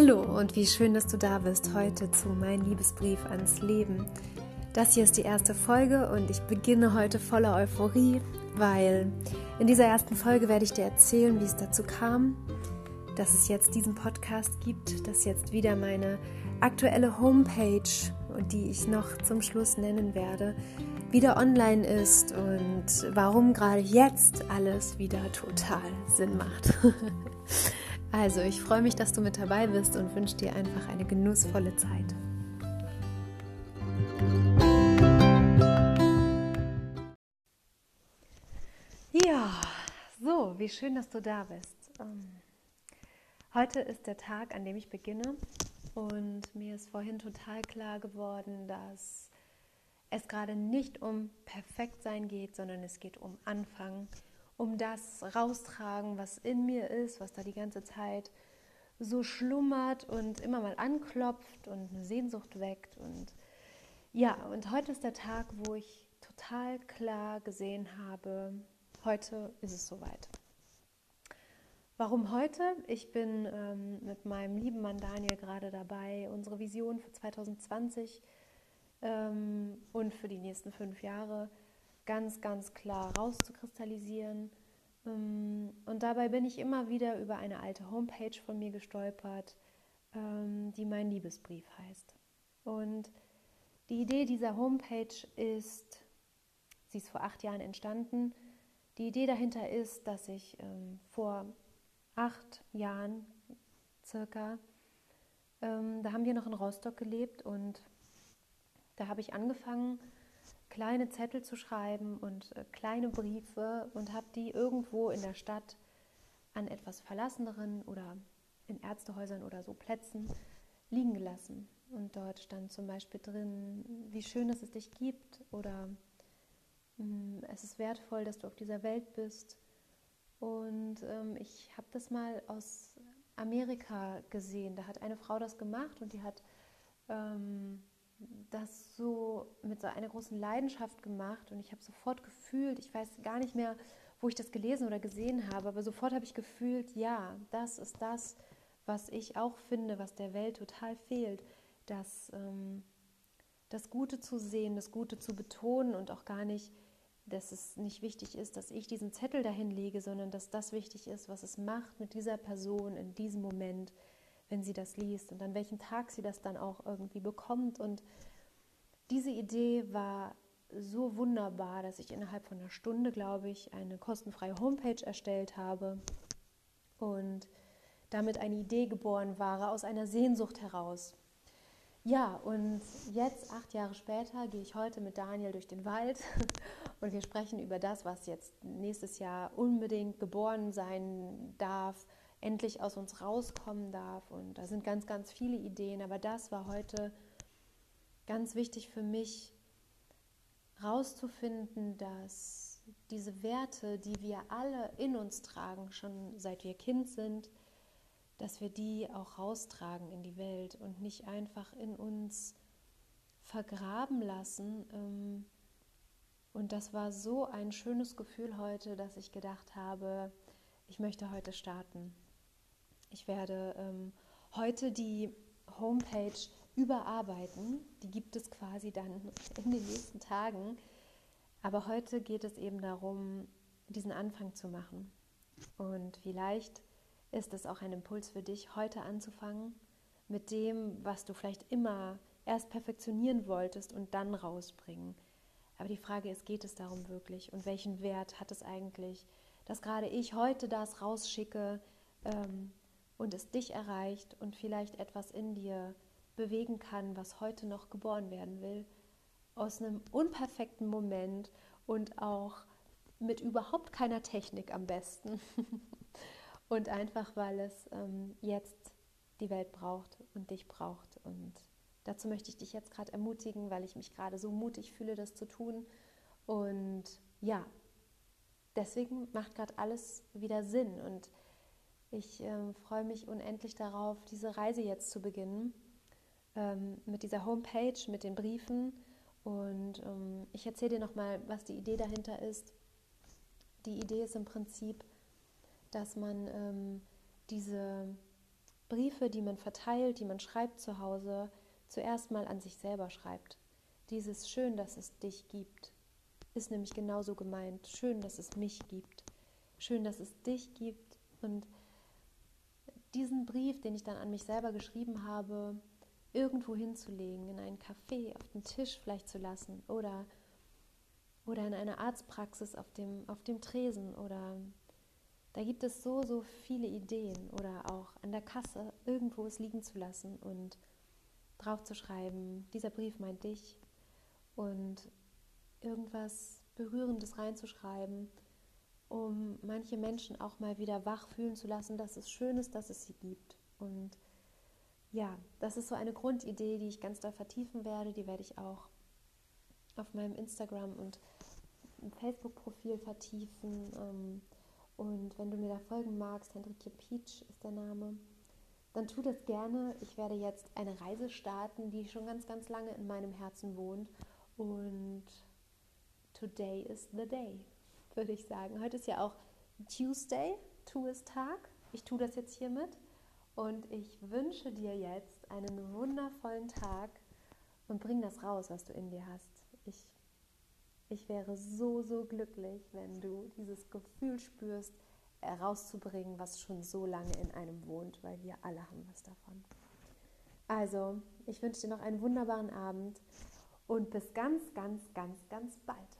Hallo und wie schön, dass du da bist heute zu Mein Liebesbrief ans Leben. Das hier ist die erste Folge und ich beginne heute voller Euphorie, weil in dieser ersten Folge werde ich dir erzählen, wie es dazu kam, dass es jetzt diesen Podcast gibt, dass jetzt wieder meine aktuelle Homepage, die ich noch zum Schluss nennen werde, wieder online ist und warum gerade jetzt alles wieder total Sinn macht. Also, ich freue mich, dass du mit dabei bist und wünsche dir einfach eine genussvolle Zeit. Ja, so, wie schön, dass du da bist. Ähm, heute ist der Tag, an dem ich beginne und mir ist vorhin total klar geworden, dass es gerade nicht um Perfektsein geht, sondern es geht um Anfangen um das raustragen, was in mir ist, was da die ganze Zeit so schlummert und immer mal anklopft und eine Sehnsucht weckt. Und ja, und heute ist der Tag, wo ich total klar gesehen habe, heute ist es soweit. Warum heute? Ich bin ähm, mit meinem lieben Mann Daniel gerade dabei, unsere Vision für 2020 ähm, und für die nächsten fünf Jahre ganz, ganz klar rauszukristallisieren. Ähm, und dabei bin ich immer wieder über eine alte Homepage von mir gestolpert, ähm, die mein Liebesbrief heißt. Und die Idee dieser Homepage ist, sie ist vor acht Jahren entstanden. Die Idee dahinter ist, dass ich ähm, vor acht Jahren circa, da haben wir noch in Rostock gelebt und da habe ich angefangen, kleine Zettel zu schreiben und äh, kleine Briefe und habe die irgendwo in der Stadt an etwas verlasseneren oder in Ärztehäusern oder so Plätzen liegen gelassen. Und dort stand zum Beispiel drin, wie schön, dass es dich gibt oder hm, es ist wertvoll, dass du auf dieser Welt bist. Und ähm, ich habe das mal aus Amerika gesehen. Da hat eine Frau das gemacht und die hat ähm, das so mit so einer großen Leidenschaft gemacht und ich habe sofort gefühlt, ich weiß gar nicht mehr, wo ich das gelesen oder gesehen habe, aber sofort habe ich gefühlt, ja, das ist das, was ich auch finde, was der Welt total fehlt, dass ähm, das Gute zu sehen, das Gute zu betonen und auch gar nicht, dass es nicht wichtig ist, dass ich diesen Zettel dahin lege, sondern dass das wichtig ist, was es macht mit dieser Person in diesem Moment, wenn sie das liest und an welchem Tag sie das dann auch irgendwie bekommt. Und diese Idee war so wunderbar, dass ich innerhalb von einer Stunde, glaube ich, eine kostenfreie Homepage erstellt habe und damit eine Idee geboren war aus einer Sehnsucht heraus. Ja, und jetzt, acht Jahre später, gehe ich heute mit Daniel durch den Wald und wir sprechen über das, was jetzt nächstes Jahr unbedingt geboren sein darf, endlich aus uns rauskommen darf. Und da sind ganz, ganz viele Ideen. Aber das war heute ganz wichtig für mich, rauszufinden, dass diese Werte, die wir alle in uns tragen, schon seit wir Kind sind, dass wir die auch raustragen in die Welt und nicht einfach in uns vergraben lassen. Ähm, und das war so ein schönes Gefühl heute, dass ich gedacht habe, ich möchte heute starten. Ich werde ähm, heute die Homepage überarbeiten. Die gibt es quasi dann in den nächsten Tagen. Aber heute geht es eben darum, diesen Anfang zu machen. Und vielleicht ist es auch ein Impuls für dich, heute anzufangen mit dem, was du vielleicht immer erst perfektionieren wolltest und dann rausbringen. Aber die Frage ist, geht es darum wirklich? Und welchen Wert hat es eigentlich, dass gerade ich heute das rausschicke, ähm, und es dich erreicht und vielleicht etwas in dir bewegen kann, was heute noch geboren werden will, aus einem unperfekten Moment und auch mit überhaupt keiner Technik am besten. und einfach, weil es ähm, jetzt die Welt braucht und dich braucht. Und dazu möchte ich dich jetzt gerade ermutigen, weil ich mich gerade so mutig fühle, das zu tun. Und ja, deswegen macht gerade alles wieder Sinn. Und ich äh, freue mich unendlich darauf, diese Reise jetzt zu beginnen ähm, mit dieser Homepage, mit den Briefen. Und ähm, ich erzähle dir nochmal, was die Idee dahinter ist. Die Idee ist im Prinzip, dass man ähm, diese Briefe, die man verteilt, die man schreibt zu Hause, zuerst mal an sich selber schreibt. Dieses schön, dass es dich gibt, ist nämlich genauso gemeint. Schön, dass es mich gibt. Schön, dass es dich gibt. Und diesen Brief, den ich dann an mich selber geschrieben habe, irgendwo hinzulegen, in einen Café, auf den Tisch vielleicht zu lassen oder, oder in einer Arztpraxis auf dem, auf dem Tresen oder da gibt es so, so viele Ideen oder auch an der Kasse irgendwo es liegen zu lassen und drauf zu schreiben, dieser Brief meint dich und irgendwas Berührendes reinzuschreiben, um manche Menschen auch mal wieder wach fühlen zu lassen, dass es schön ist, dass es sie gibt. Und ja, das ist so eine Grundidee, die ich ganz doll vertiefen werde. Die werde ich auch auf meinem Instagram und Facebook-Profil vertiefen. Ähm, und wenn du mir da folgen magst, Hendrikje Peach ist der Name, dann tu das gerne. Ich werde jetzt eine Reise starten, die schon ganz, ganz lange in meinem Herzen wohnt. Und today is the day, würde ich sagen. Heute ist ja auch Tuesday, Tu ist Tag. Ich tue das jetzt hiermit. Und ich wünsche dir jetzt einen wundervollen Tag und bring das raus, was du in dir hast. Ich ich wäre so, so glücklich, wenn du dieses Gefühl spürst, herauszubringen, was schon so lange in einem wohnt, weil wir alle haben was davon. Also, ich wünsche dir noch einen wunderbaren Abend und bis ganz, ganz, ganz, ganz bald.